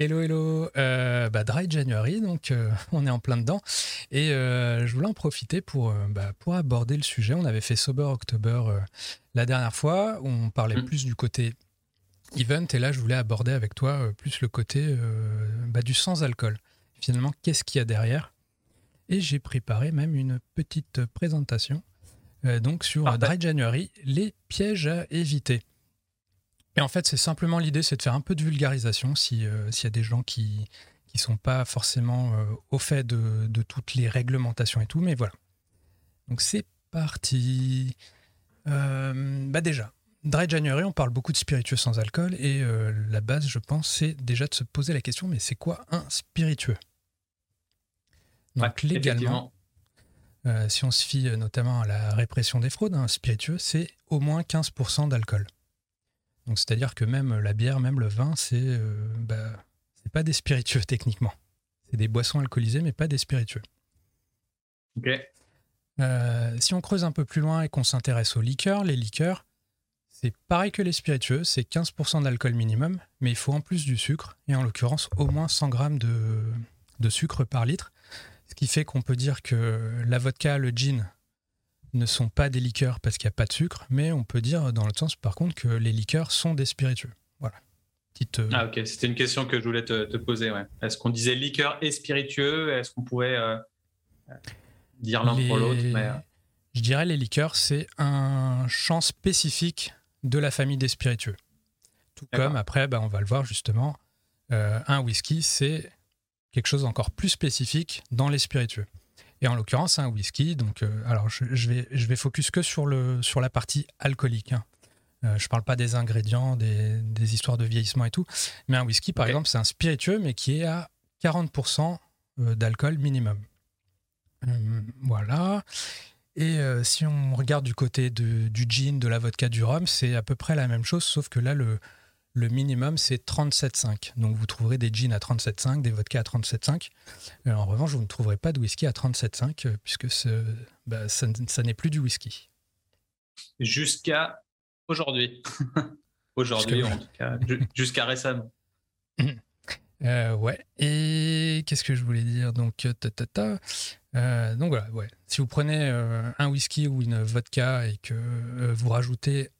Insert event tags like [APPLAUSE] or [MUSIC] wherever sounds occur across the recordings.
Hello, hello. Euh, bah, Dry January, donc euh, [LAUGHS] on est en plein dedans. Et euh, je voulais en profiter pour, bah, pour aborder le sujet. On avait fait Sober October la dernière fois. On parlait mm. plus du côté event. Et là, je voulais aborder avec toi plus le côté bah, du sans-alcool. Finalement, qu'est-ce qu'il y a derrière? Et j'ai préparé même une petite présentation donc sur Dry January, les pièges à éviter. Et en fait, c'est simplement l'idée, c'est de faire un peu de vulgarisation euh, s'il y a des gens qui ne sont pas forcément euh, au fait de, toutes les réglementations et tout, mais voilà. Donc c'est parti. Euh, bah déjà, Dry January, on parle beaucoup de spiritueux sans alcool, et la base, je pense, c'est déjà de se poser la question, mais c'est quoi un spiritueux? Donc légalement, si on se fie notamment à la répression des fraudes, un spiritueux, c'est au moins 15% d'alcool. Donc c'est-à-dire que même la bière, même le vin, c'est euh, bah, c'est pas des spiritueux [LAUGHS] techniquement. C'est des boissons alcoolisées, mais pas des spiritueux. Ok. Euh, si on creuse un peu plus loin et qu'on s'intéresse aux liqueurs, les liqueurs, c'est pareil que les spiritueux, c'est 15% d'alcool minimum, mais il faut en plus du sucre, et en l'occurrence au moins 100 grammes de, de sucre par litre. Ce qui fait qu'on peut dire que la vodka, le gin, ne sont pas des liqueurs parce qu'il n'y a pas de sucre, mais on peut dire dans l'autre sens par contre que les liqueurs sont des spiritueux. Voilà. Petite, euh, Ah ok, c'était une question que je voulais te, poser. Ouais. Est-ce qu'on disait liqueur et spiritueux? Est-ce qu'on pourrait euh, dire l'un pour l'autre euh, Je dirais les liqueurs, c'est un champ spécifique de la famille des spiritueux. Tout comme après, bah, on va le voir justement, un whisky, c'est quelque chose encore plus spécifique dans les spiritueux. Et en l'occurrence, un whisky. Donc, euh, alors, je, vais, je vais focus que sur, le, sur la partie alcoolique. Hein. Euh, je ne parle pas des ingrédients, des, des, histoires de vieillissement et tout. Mais un whisky, par exemple, c'est un spiritueux, mais qui est à 40% euh, d'alcool minimum. voilà. Et si on regarde du côté de, du gin, de la vodka, du rhum, c'est à peu près la même chose, sauf que là, le, le minimum, c'est 37,5. Donc vous trouverez des jeans à 37,5, des vodkas à 37,5. Euh, en revanche, vous ne trouverez pas de whisky à 37,5, euh, puisque ce, bah, ça, n'est plus du whisky. Jusqu'à aujourd'hui. [LAUGHS] aujourd'hui, en tout cas. Jusqu'à récemment. [CLEARS THROAT] Euh, ouais. Et qu'est-ce que je voulais dire? Donc, ta, ta, ta. donc voilà, ouais. Si vous prenez un whisky ou une vodka et que vous rajoutez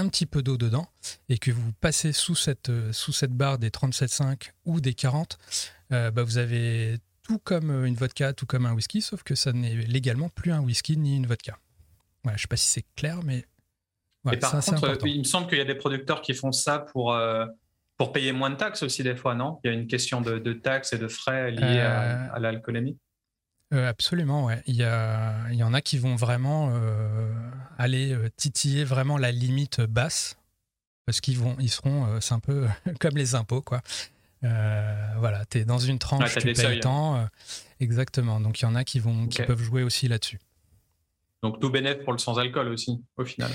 un petit peu d'eau dedans et que vous passez sous cette, euh, sous cette barre des 37,5 ou des 40, euh, bah vous avez tout comme une vodka, tout comme un whisky, sauf que ça n'est légalement plus un whisky ni une vodka. Voilà, je sais pas si c'est clair, mais. et par contre, il me semble qu'il y a des producteurs qui font ça pour, euh, pour payer moins de taxes aussi, des fois, non? Il y a une question de, taxes et de frais liés à, à l'alcoolémie? Euh, absolument, ouais. Il y, a, il y en a qui vont vraiment euh, aller euh, titiller vraiment la limite basse parce qu'ils vont, ils seront, c'est un peu [LAUGHS] comme les impôts, quoi. voilà, tu es dans une tranche, tu payes tant. exactement. Donc il y en a qui, vont, qui peuvent jouer aussi là-dessus. Donc tout bénéfice pour le sans-alcool aussi, au final.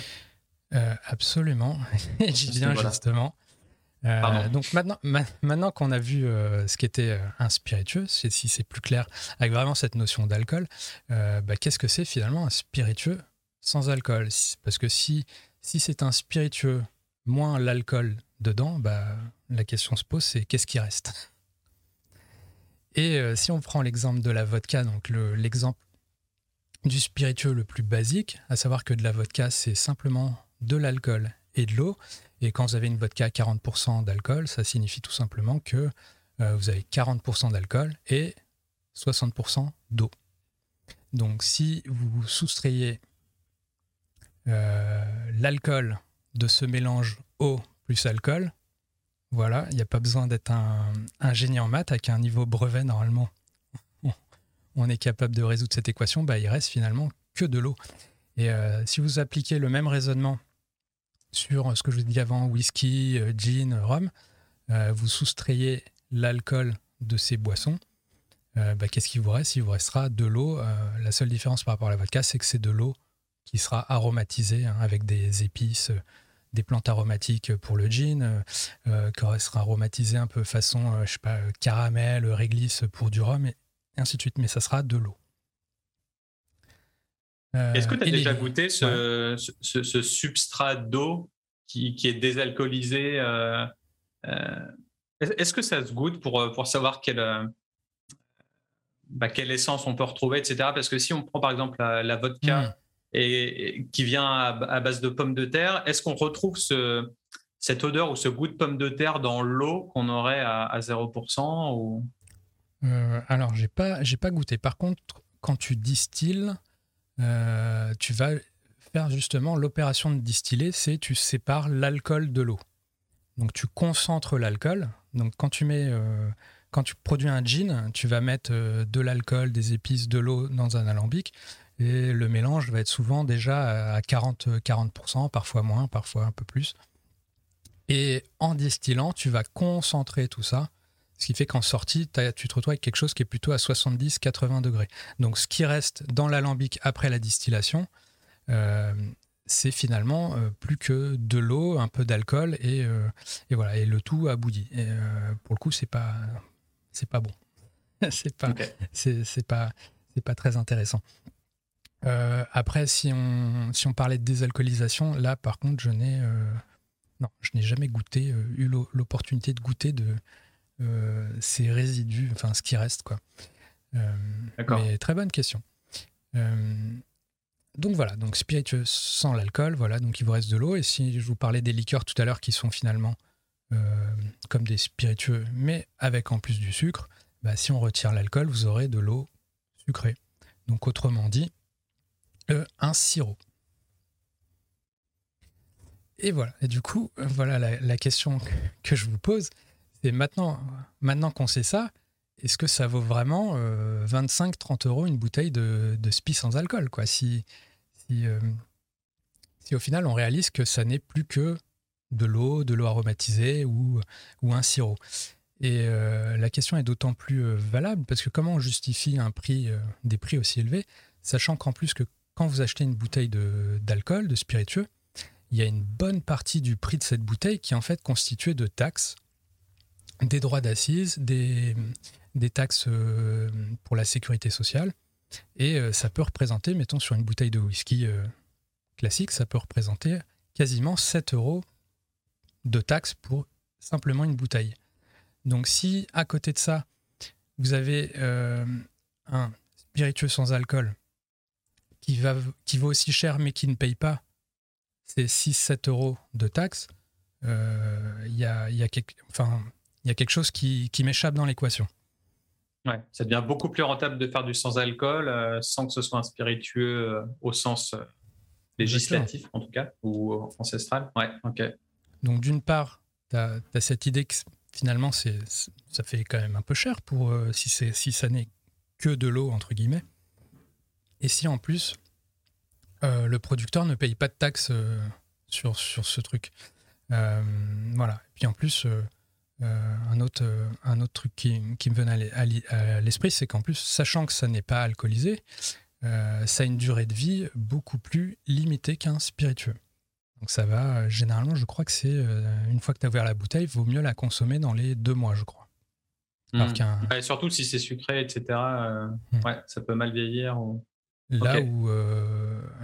absolument. [LAUGHS] J'y viens justement. Euh, donc maintenant, maintenant qu'on a vu euh, ce qu'était euh, un spiritueux, si c'est plus clair, avec vraiment cette notion d'alcool, bah, qu'est-ce que c'est finalement un spiritueux sans alcool? Parce que si, si c'est un spiritueux moins l'alcool dedans, bah, la question se pose, c'est qu'est-ce qui reste? Et si on prend l'exemple de la vodka, donc l'exemple du spiritueux le plus basique, à savoir que de la vodka, c'est simplement de l'alcool et de l'eau, et quand vous avez une vodka à 40% d'alcool, ça signifie tout simplement que euh, vous avez 40% d'alcool et 60% d'eau. Donc si vous soustrayez euh, l'alcool de ce mélange eau plus alcool, voilà, il n'y a pas besoin d'être un, génie en maths avec un niveau brevet normalement. [LAUGHS] On est capable de résoudre cette équation, bah, il reste finalement que de l'eau. Et euh, si vous appliquez le même raisonnement sur ce que je vous ai avant, whisky, euh, gin, rhum, euh, vous soustrayez l'alcool de ces boissons, euh, bah, qu'est-ce qui vous reste? Il vous restera de l'eau. la seule différence par rapport à la vodka, c'est que c'est de l'eau qui sera aromatisée hein, avec des épices, des plantes aromatiques pour le gin, qui sera aromatisée un peu façon, je sais pas, caramel, réglisse pour du rhum, et ainsi de suite. Mais ça sera de l'eau. Est-ce que tu as déjà goûté ce, substrat d'eau qui, est désalcoolisé euh, euh, Est-ce que ça se goûte pour, pour savoir quelle, bah, quelle essence on peut retrouver, etc. Parce que si on prend par exemple la, vodka hmm. et, qui vient à, base de pommes de terre, est-ce qu'on retrouve ce, cette odeur ou ce goût de pommes de terre dans l'eau qu'on aurait à, 0% ou... Euh, alors, j'ai pas, j'ai pas goûté. Par contre, quand tu distilles, euh, tu vas faire justement l'opération de distiller, c'est tu sépares l'alcool de l'eau. Donc, tu concentres l'alcool. Donc, quand tu mets euh, quand tu produis un gin, tu vas mettre euh, de l'alcool, des épices, de l'eau dans un alambic. Et le mélange va être souvent déjà à 40, 40%, parfois moins, parfois un peu plus. Et en distillant, tu vas concentrer tout ça, ce qui fait qu'en sortie, tu te retrouves avec quelque chose qui est plutôt à 70-80 degrés. Donc ce qui reste dans l'alambic après la distillation, euh, c'est finalement euh, plus que de l'eau, un peu d'alcool et, voilà, et le tout abouti. Et pour le coup, c'est pas c'est pas bon. [LAUGHS] c'est pas, c'est, pas, c'est pas très intéressant. Euh, après, si on, si on parlait de désalcoolisation, là, par contre, je n'ai, euh, non, je n'ai jamais goûté, euh, eu l'opportunité de goûter de ces résidus, enfin, ce qui reste, quoi. D'accord. Mais très bonne question. donc voilà, donc spiritueux sans l'alcool, voilà, donc il vous reste de l'eau. Et si je vous parlais des liqueurs tout à l'heure qui sont finalement euh, comme des spiritueux, mais avec en plus du sucre, bah, si on retire l'alcool, vous aurez de l'eau sucrée. Donc autrement dit, euh, un sirop. Et voilà. Et du coup, voilà la, question que je vous pose. C'est maintenant, maintenant qu'on sait ça, est-ce que ça vaut vraiment 25-30 euh, euros une bouteille de, de spi sans alcool quoi? Si, si, si, au final on réalise que ça n'est plus que de l'eau, de l'eau aromatisée ou, ou un sirop. Et euh, la question est d'autant plus euh, valable parce que comment on justifie un prix, euh, des prix aussi élevés, sachant qu'en plus que quand vous achetez une bouteille d'alcool, de, spiritueux, il y a une bonne partie du prix de cette bouteille qui est en fait constituée de taxes, des droits d'assises, des, taxes pour la sécurité sociale. Et ça peut représenter, mettons sur une bouteille de whisky classique, ça peut représenter quasiment 7 euros de taxes pour simplement une bouteille. Donc si à côté de ça, vous avez euh, un spiritueux sans alcool qui, va, qui vaut aussi cher mais qui ne paye pas ces 6-7 euros de taxes, euh, il y, a, y, a enfin, y a quelque chose qui, qui m'échappe dans l'équation. Ouais, ça devient beaucoup plus rentable de faire du sans alcool euh, sans que ce soit un spiritueux au sens législatif en tout cas ou ancestral. Ouais, ok. Donc d'une part, tu as, cette idée que finalement, c'est, ça fait quand même un peu cher pour euh, si, si ça n'est que de l'eau, entre guillemets. Et si en plus, euh, le producteur ne paye pas de taxes euh, sur, sur ce truc. voilà. Et puis en plus, un, autre, un autre truc qui, qui me venait à l'esprit, c'est qu'en plus, sachant que ça n'est pas alcoolisé, ça a une durée de vie beaucoup plus limitée qu'un spiritueux. Donc ça va, euh, généralement, je crois que c'est euh, une fois que tu as ouvert la bouteille, il vaut mieux la consommer dans les deux mois, je crois. Hmm. surtout si c'est sucré, etc. Euh, hmm. Ouais, ça peut mal vieillir. Là, où,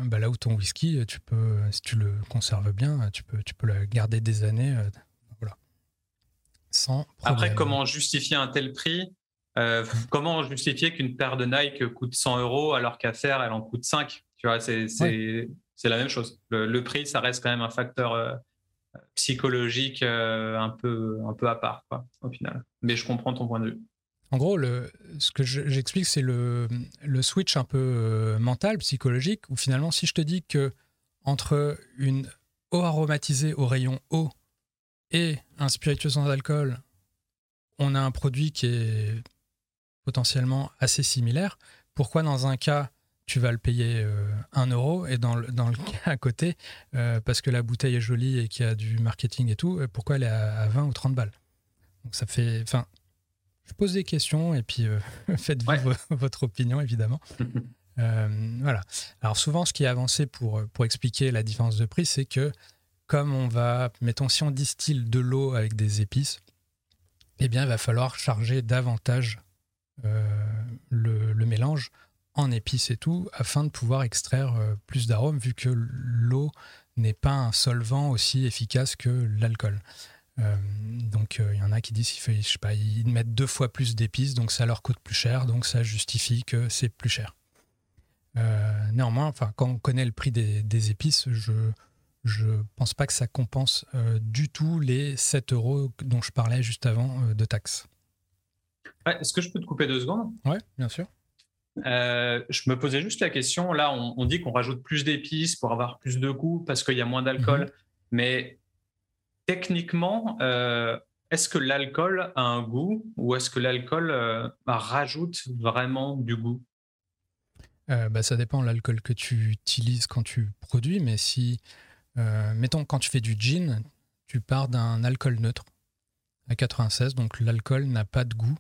bah là où ton whisky, tu peux, si tu le conserves bien, tu peux, tu peux le garder des années. Sans Après, comment justifier un tel prix hmm. [LAUGHS] Comment justifier qu'une paire de Nike coûte 100 euros alors qu'à faire, elle en coûte 5 Tu vois, c'est c'est la même chose. Le, prix, ça reste quand même un facteur euh, psychologique euh, un, peu, un peu à part, au final. Mais je comprends ton point de vue. En gros, le, ce que j'explique, c'est le, le, switch un peu euh, mental, psychologique, où finalement, si je te dis que entre une eau aromatisée au rayon eau et un spiritueux sans alcool, on a un produit qui est potentiellement assez similaire, pourquoi dans un cas tu vas le payer 1 euh, euro et dans le, dans le cas à côté, euh, parce que la bouteille est jolie et qu'il y a du marketing et tout, euh, pourquoi elle est à, 20 ou 30 balles? Donc ça fait. Enfin, je pose des questions et puis [LAUGHS] faites votre opinion évidemment. [LAUGHS] voilà. Alors souvent, ce qui est avancé pour, pour expliquer la différence de prix, c'est que comme on va, mettons, si on distille de l'eau avec des épices, eh bien, il va falloir charger davantage le, le mélange en épices et tout, afin de pouvoir extraire euh, plus d'arômes, vu que l'eau n'est pas un solvant aussi efficace que l'alcool. donc il y en a qui disent qu'ils je pas, ils mettent deux fois plus d'épices, donc ça leur coûte plus cher, donc ça justifie que c'est plus cher. néanmoins, quand on connaît le prix des épices, je je pense pas que ça compense du tout les 7 euros dont je parlais juste avant de taxes. Est-ce que je peux te couper deux secondes? Oui, bien sûr. Euh, je me posais juste la question. Là, on, dit qu'on rajoute plus d'épices pour avoir plus de goût parce qu'il y a moins d'alcool. Mhm. Mais techniquement, euh, est-ce que l'alcool a un goût ou est-ce que l'alcool euh, rajoute vraiment du goût? Bah, Ça dépend de l'alcool que tu utilises quand tu produis. Mais si, mettons, quand tu fais du gin, tu pars d'un alcool neutre à 96, donc l'alcool n'a pas de goût.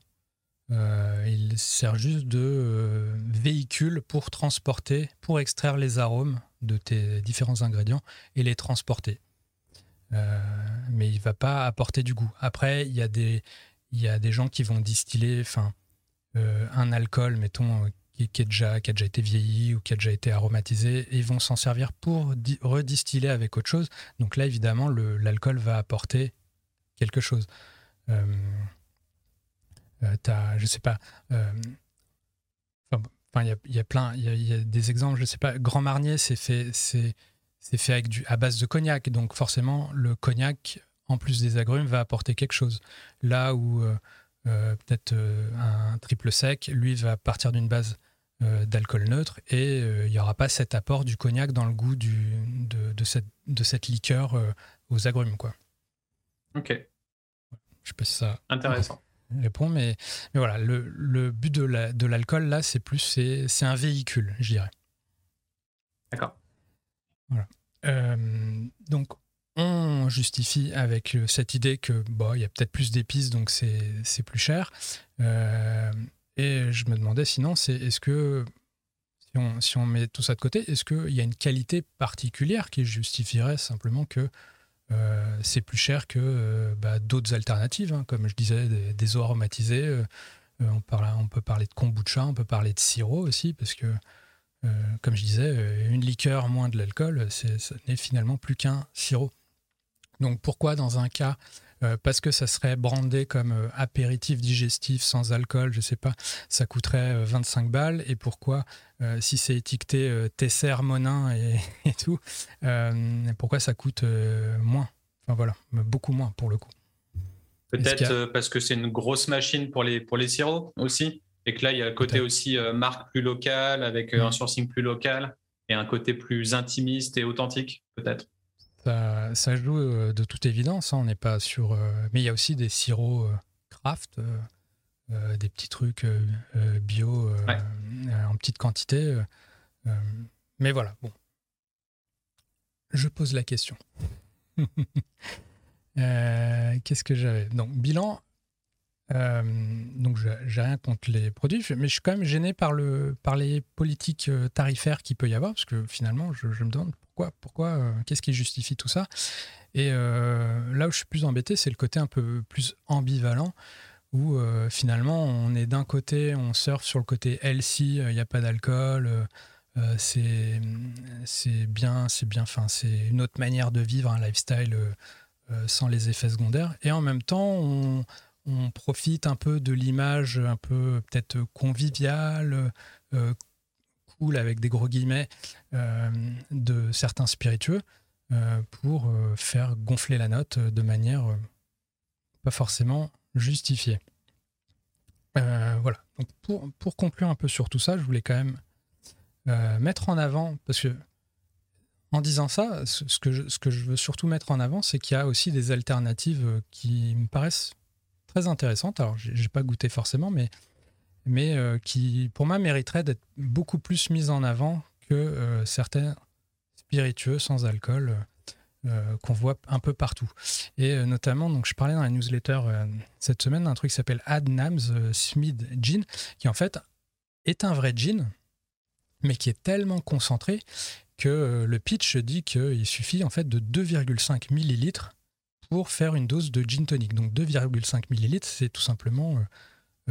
Euh, il sert juste de euh, véhicule pour transporter, pour extraire les arômes de tes différents ingrédients et les transporter. Euh, mais il va pas apporter du goût. Après, il y a des, y a des gens qui vont distiller enfin, un alcool, mettons, qui, est déjà, qui a déjà été vieilli ou qui a déjà été aromatisé, et ils vont s'en servir pour redistiller avec autre chose. Donc là, évidemment, l'alcool va apporter quelque chose. Euh, as, je sais pas. Euh, enfin, il y a, plein, il y, a des exemples. Je sais pas. Grand Marnier, c'est fait, c'est, fait avec du, à base de cognac, donc forcément, le cognac, en plus des agrumes, va apporter quelque chose. Là où euh, peut-être un triple sec, lui, va partir d'une base d'alcool neutre et il n'y aura pas cet apport du cognac dans le goût du, de, de, cette, de cette liqueur aux agrumes. Quoi. Ok. Je sais pas si ça. Intéressant [LAUGHS] répond, mais, mais voilà, le, le but de l'alcool, là, c'est plus, c'est un véhicule, je dirais. D'accord. Voilà. Euh, donc, on justifie avec cette idée que bon, il y a peut-être plus d'épices, donc c'est plus cher. Euh, et je me demandais sinon, c'est est-ce que si on, met tout ça de côté, est-ce qu'il y a une qualité particulière qui justifierait simplement que euh, c'est plus cher que euh, bah, d'autres alternatives, hein, comme je disais, des, eaux aromatisées. Euh, on, on, peut parler de kombucha, on peut parler de sirop aussi, parce que, comme je disais, une liqueur moins de l'alcool, ce n'est finalement plus qu'un sirop. Donc pourquoi dans un cas euh, parce que ça serait brandé comme euh, apéritif digestif sans alcool, je sais pas, ça coûterait 25 euh, balles. Et pourquoi, si c'est étiqueté Tesser, Monin et, [LAUGHS] et tout, pourquoi ça coûte moins? Enfin voilà, beaucoup moins pour le coup. Peut-être parce que c'est une grosse machine pour les, pour les sirops aussi, et que là, il y a le côté aussi marque plus locale, avec un mm. sourcing plus local, et un côté plus intimiste et authentique, peut-être. Ça, joue euh, de toute évidence. Hein. on n'est pas sur. Euh, mais il y a aussi des sirops euh, craft, des petits trucs bio en petite quantité. mais voilà, bon. Je pose la question. [LAUGHS] Qu'est-ce que j'avais? Donc, bilan. Donc, j'ai rien contre les produits, mais je suis quand même gêné par, le, par les politiques tarifaires qu'il peut y avoir, parce que finalement, je, me demande pourquoi, euh, qu'est-ce qui justifie tout ça. Et euh, là où je suis plus embêté, c'est le côté un peu plus ambivalent où euh, finalement on est d'un côté, on surfe sur le côté healthy, il n'y a pas d'alcool, c'est bien, c'est bien, enfin c'est une autre manière de vivre un lifestyle sans les effets secondaires, et en même temps on, on profite un peu de l'image un peu peut-être conviviale, avec des gros guillemets euh, de certains spiritueux euh, pour euh, faire gonfler la note de manière pas forcément justifiée. voilà. Pour, conclure un peu sur tout ça, je voulais quand même mettre en avant, parce que en disant ça, ce que ce que je veux surtout mettre en avant, c'est qu'il y a aussi des alternatives qui me paraissent très intéressantes. Alors, j'ai pas goûté forcément, mais mais euh, qui, pour moi, mériterait d'être beaucoup plus mise en avant que euh, certains spiritueux sans alcool euh, qu'on voit un peu partout. Et notamment, donc, je parlais dans la newsletter cette semaine d'un truc qui s'appelle Adnams Smith Gin, qui en fait est un vrai gin, mais qui est tellement concentré que le pitch dit qu'il suffit en fait de 2,5 millilitres pour faire une dose de gin tonic. Donc 2,5 millilitres, c'est tout simplement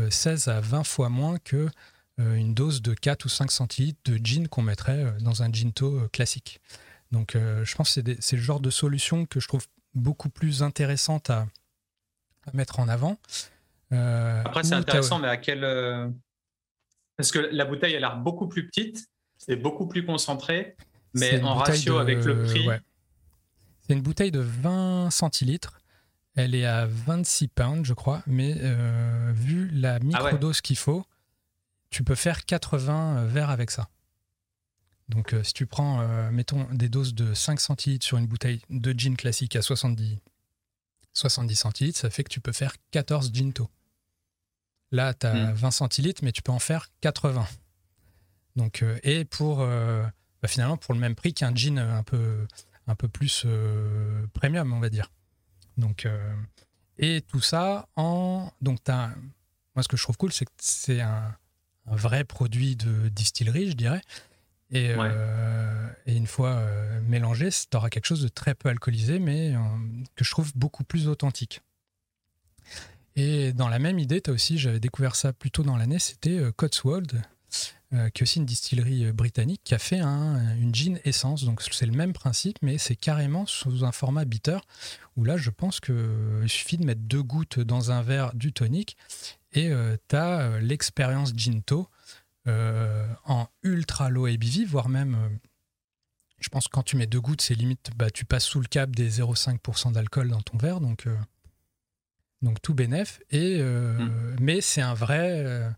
16 euh, à 20 fois moins que euh, une dose de 4 ou 5 centilitres de gin qu'on mettrait euh, dans un ginto classique. Donc je pense que c'est le genre de solution que je trouve beaucoup plus intéressantes à, mettre en avant. Après, c'est intéressant, mais à quel. Parce que la bouteille a l'air beaucoup plus petite, c'est beaucoup plus concentré, mais en ratio avec le prix. C'est une bouteille de 20 centilitres. Elle est à 26 pounds, je crois, mais vu la ah microdose qu'il faut, tu peux faire 80 verres avec ça. Donc, euh, si tu prends, euh, mettons, des doses de 5 centilitres sur une bouteille de gin classique à 70, 70 centilitres, ça fait que tu peux faire 14 ginto. Là, tu as 20 centilitres, mais tu peux en faire 80. Donc, euh, et pour, bah, finalement, pour le même prix qu'un gin un peu, un peu plus premium, on va dire. Donc, et tout ça en. Donc, as, moi, ce que je trouve cool, c'est que c'est un, un vrai produit de distillerie, je dirais. Et, euh, et, une fois euh, mélangé, tu auras quelque chose de très peu alcoolisé, mais euh, que je trouve beaucoup plus authentique. Et dans la même idée, tu as aussi, j'avais découvert ça plus tôt dans l'année, c'était Cotswold, qui est aussi une distillerie britannique, qui a fait un, une gin essence. Donc c'est le même principe, mais c'est carrément sous un format bitter, où là, je pense qu'il suffit de mettre deux gouttes dans un verre du tonic, et tu as l'expérience ginto euh, en ultra low ABV, voire même, euh, je pense que quand tu mets deux gouttes, c'est limite, bah, tu passes sous le cap des 0,5% d'alcool dans ton verre, donc, euh, donc tout bénef. Et, mm. Mais c'est un vrai,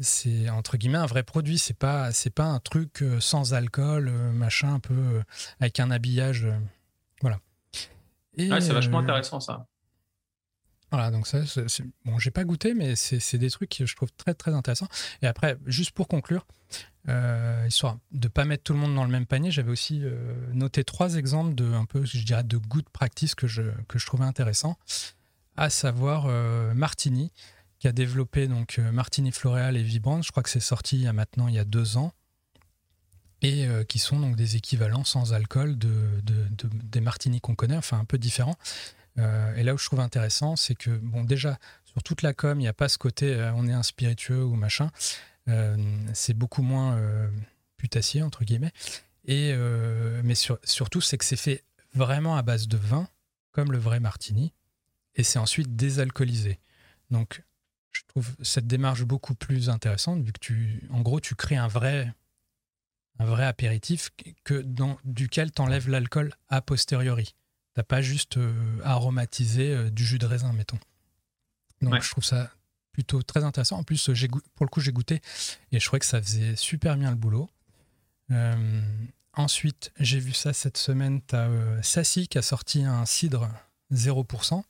c'est entre guillemets un vrai produit, c'est pas, c'est pas un truc sans alcool, machin, un peu avec un habillage. voilà. c'est vachement intéressant ça. Voilà, donc ça, c'est, bon, j'ai pas goûté, mais c'est, des trucs que je trouve très très intéressants. Et après, juste pour conclure, euh, histoire de pas mettre tout le monde dans le même panier, j'avais aussi euh, noté trois exemples de un peu, je dirais, de good practice que je que je trouvais intéressant, à savoir euh, Martini, qui a développé donc Martini Floréal et Vibrant. Je crois que c'est sorti il y a maintenant il y a deux ans et qui sont donc des équivalents sans alcool de, de, de des martinis qu'on connaît, enfin un peu différents. Euh, et là où je trouve intéressant, c'est que, bon, déjà, sur toute la com, il n'y a pas ce côté euh, on est un spiritueux ou machin. Euh, c'est beaucoup moins putassier, entre guillemets. Et, mais surtout, c'est que c'est fait vraiment à base de vin, comme le vrai martini, et c'est ensuite désalcoolisé. Donc, je trouve cette démarche beaucoup plus intéressante, vu que tu, en gros, tu crées un vrai, un vrai apéritif que dans, duquel tu enlèves l'alcool a posteriori pas juste euh, aromatisé euh, du jus de raisin, mettons. Donc je trouve ça plutôt très intéressant. En plus, j'ai pour le coup, j'ai goûté et je trouvais que ça faisait super bien le boulot. Euh, ensuite, j'ai vu ça cette semaine. Tu as Sassy qui a sorti un cidre 0%.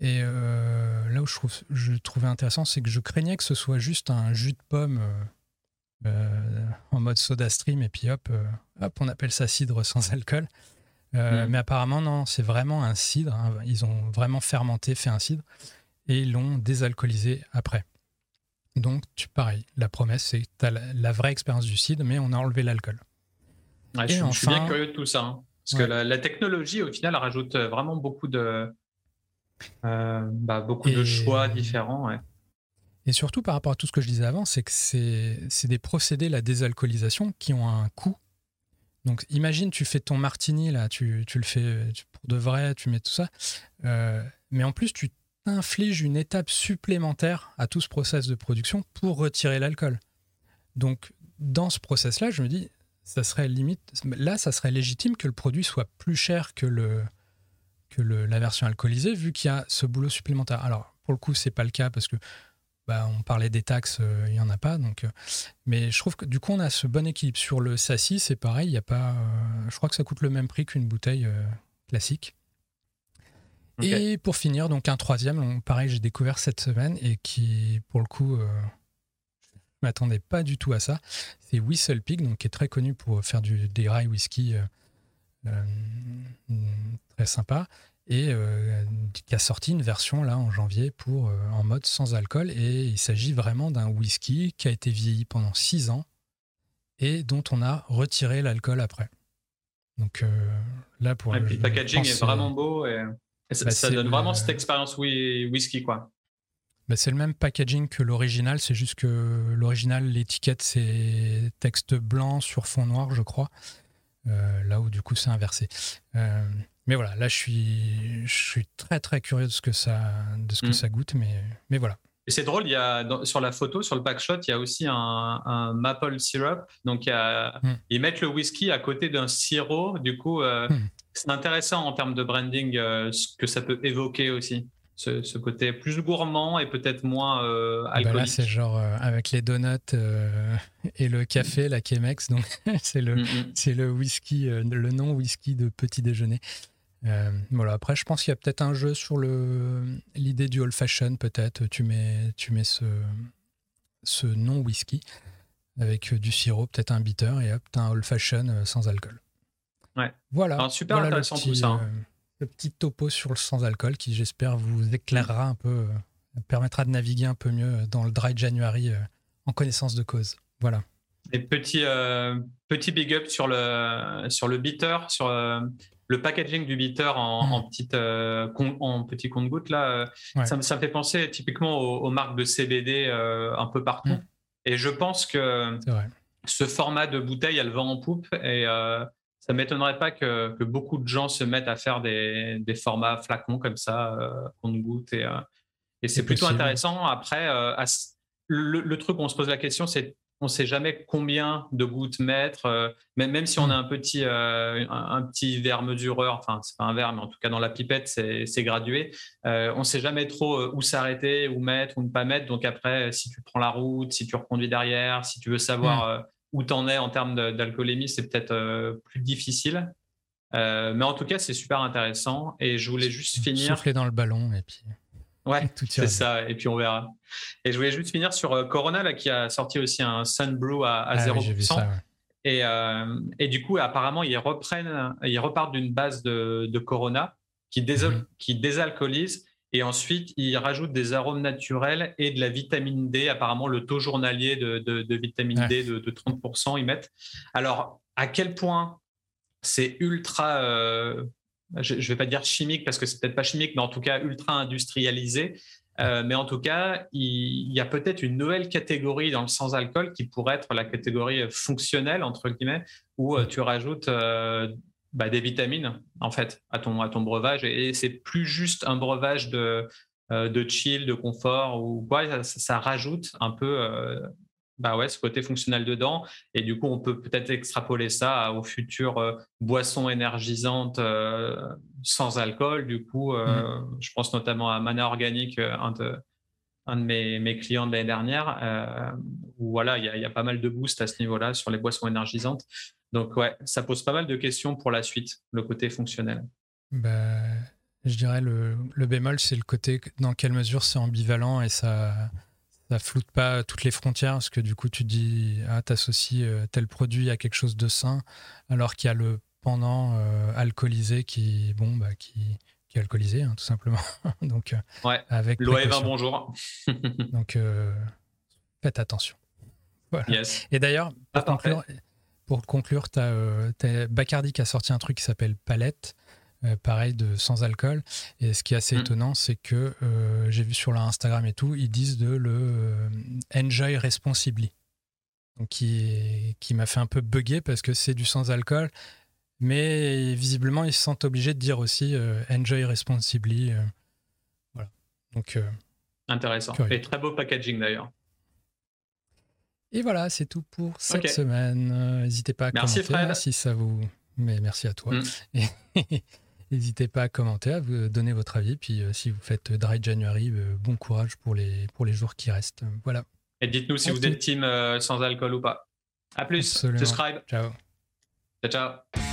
Et là où je, trouve, je trouvais intéressant, c'est que je craignais que ce soit juste un jus de pomme en mode soda stream et puis hop, hop, on appelle ça cidre sans alcool. Euh, mm. Mais apparemment, non, c'est vraiment un cidre. Hein. Ils ont vraiment fermenté, fait un cidre, et l'ont désalcoolisé après. Donc, tu, pareil, la promesse, c'est que tu as la, vraie expérience du cidre, mais on a enlevé l'alcool. je, suis bien curieux de tout ça. Hein. parce que la, technologie, au final, rajoute vraiment beaucoup de, euh, bah, beaucoup de choix différents. Et surtout, par rapport à tout ce que je disais avant, c'est que c'est des procédés, la désalcoolisation, qui ont un coût donc imagine, tu fais ton martini, là, tu, le fais pour de vrai, tu mets tout ça. Euh, mais en plus, tu t'infliges une étape supplémentaire à tout ce process de production pour retirer l'alcool. Donc dans ce process-là, je me dis, ça serait limite, là, ça serait légitime que le produit soit plus cher que, le, que la version alcoolisée, vu qu'il y a ce boulot supplémentaire. Alors, pour le coup, c'est pas le cas parce que bah, on parlait des taxes, euh, il n'y en a pas. Donc, euh, mais je trouve que du coup, on a ce bon équilibre. Sur le Sassi, c'est pareil, il a pas, euh, je crois que ça coûte le même prix qu'une bouteille classique. Et pour finir, donc un troisième, pareil, j'ai découvert cette semaine et qui, pour le coup, je ne m'attendais pas du tout à ça. C'est Whistle Pig, donc, qui est très connu pour faire du, des rye whisky très sympa et euh, qui a sorti une version là en janvier pour euh, en mode sans alcool et il s'agit vraiment d'un whisky qui a été vieilli pendant 6 ans et dont on a retiré l'alcool après. Donc euh, là pour le packaging est vraiment beau et, ça, bah, donne vraiment cette expérience whisky quoi. Bah, c'est le même packaging que l'original, c'est juste que l'original l'étiquette c'est texte blanc sur fond noir je crois. Là où du coup c'est inversé. mais voilà, là, je suis, je suis très très curieux de ce que ça, de ce que mm. ça goûte, mais, mais voilà. Et c'est drôle, il y a, sur la photo, sur le backshot, il y a aussi un, maple syrup. Donc, mm. ils mettent le whisky à côté d'un sirop. Du coup, euh, mm. c'est intéressant en termes de branding euh, ce que ça peut évoquer aussi. Ce, côté plus gourmand et peut-être moins euh, ah bah alcoolique. là, c'est genre avec les donuts et le café, la Chemex. Donc, [LAUGHS] c'est le, c'est le whisky, le non whisky de petit déjeuner. Euh, voilà. Après, je pense qu'il y a peut-être un jeu sur le l'idée du old fashion. Peut-être tu mets tu mets ce ce non whisky avec du sirop, peut-être un bitter et hop, t'as un old fashion euh, sans alcool. Ouais. Voilà. super intéressant le petit, tout ça. Hein. Euh, le petit topo sur le sans alcool qui j'espère vous éclairera un peu, permettra de naviguer un peu mieux dans le dry January en connaissance de cause. Voilà. Et petit, petit big up sur le, sur le bitter, sur le packaging du bitter en, mm. petite, euh, en petit compte-goutte, là, euh, ça, me fait penser typiquement aux, marques de CBD euh, un peu partout. Mm. Et je pense que ce format de bouteille, elle vend en poupe. Et ça ne m'étonnerait pas que, beaucoup de gens se mettent à faire des, formats flacons comme ça, compte-goutte. Et, et c'est plutôt intéressant. Après, le, le, truc où on se pose la question, c'est on ne sait jamais combien de gouttes mettre, euh, même, même si on a un petit, euh, un, petit verre mesureur, enfin, c'est pas un verre, mais en tout cas dans la pipette, c'est gradué. Euh, on ne sait jamais trop où s'arrêter, où mettre, ou ne pas mettre. Donc après, si tu prends la route, si tu reconduis derrière, si tu veux savoir où tu en es en termes d'alcoolémie, c'est peut-être plus difficile. mais en tout cas, c'est super intéressant. Et je voulais juste finir. Souffler dans le ballon et puis. Ouais, [LAUGHS] c'est ça. Et puis on verra. Et je voulais juste finir sur euh, Corona, là, qui a sorti aussi un Sunbrew à, à 0%. Ah et, euh, et, du coup, apparemment, ils reprennent, ils repartent d'une base de, Corona qui, mhm. qui désalcoolise. Et ensuite, ils rajoutent des arômes naturels et de la vitamine D. Apparemment, le taux journalier de, de, vitamine D de, 30%, ils mettent. Alors, à quel point c'est ultra euh, je ne vais pas dire chimique parce que c'est peut-être pas chimique, mais en tout cas ultra industrialisé. Euh, mais en tout cas, il, y a peut-être une nouvelle catégorie dans le sans-alcool qui pourrait être la catégorie fonctionnelle, entre guillemets, où euh, tu rajoutes bah, des vitamines, en fait, à ton, à ton breuvage. Et, c'est plus juste un breuvage de, de chill, de confort, ou quoi, ça rajoute un peu bah ouais, ce côté fonctionnel dedans. Et du coup, on peut peut-être extrapoler ça aux futures euh, boissons énergisantes euh, sans alcool. Du coup, euh, mmh. je pense notamment à Mana Organique, un de, un de mes, mes clients de l'année dernière, où voilà, il y, a pas mal de boost à ce niveau-là sur les boissons énergisantes. Donc ouais, ça pose pas mal de questions pour la suite, le côté fonctionnel. Bah, je dirais le, le bémol, c'est le côté dans quelle mesure c'est ambivalent et ça ça floute pas toutes les frontières parce que du coup tu dis ah t'associes euh, tel produit à quelque chose de sain alors qu'il y a le pendant euh, alcoolisé qui bon bah qui, qui est alcoolisé hein, tout simplement. [LAUGHS] Donc euh, ouais, avec l'eau bonjour. Donc faites attention. Et d'ailleurs pour, conclure, pour conclure tu as, Bacardi qui a sorti un truc qui s'appelle Palette euh, pareil de sans alcool. Et ce qui est assez mm. étonnant, c'est que euh, j'ai vu sur leur Instagram et tout, ils disent de le euh, enjoy responsibly. Donc qui, qui m'a fait un peu bugger parce que c'est du sans alcool, mais visiblement ils se sentent obligés de dire aussi enjoy responsibly. voilà. Donc intéressant. Et très beau packaging d'ailleurs. Et voilà, c'est tout pour cette semaine. N'hésitez pas à merci commenter si ça vous. Mais merci à toi. Mm. [LAUGHS] N'hésitez pas à commenter, à vous donner votre avis. Puis euh, si vous faites Dry January, euh, bon courage pour les, pour les jours qui restent. Voilà. Et dites-nous si vous êtes team euh, sans alcool ou pas. À plus. Subscribe. Ciao. Ciao, ciao.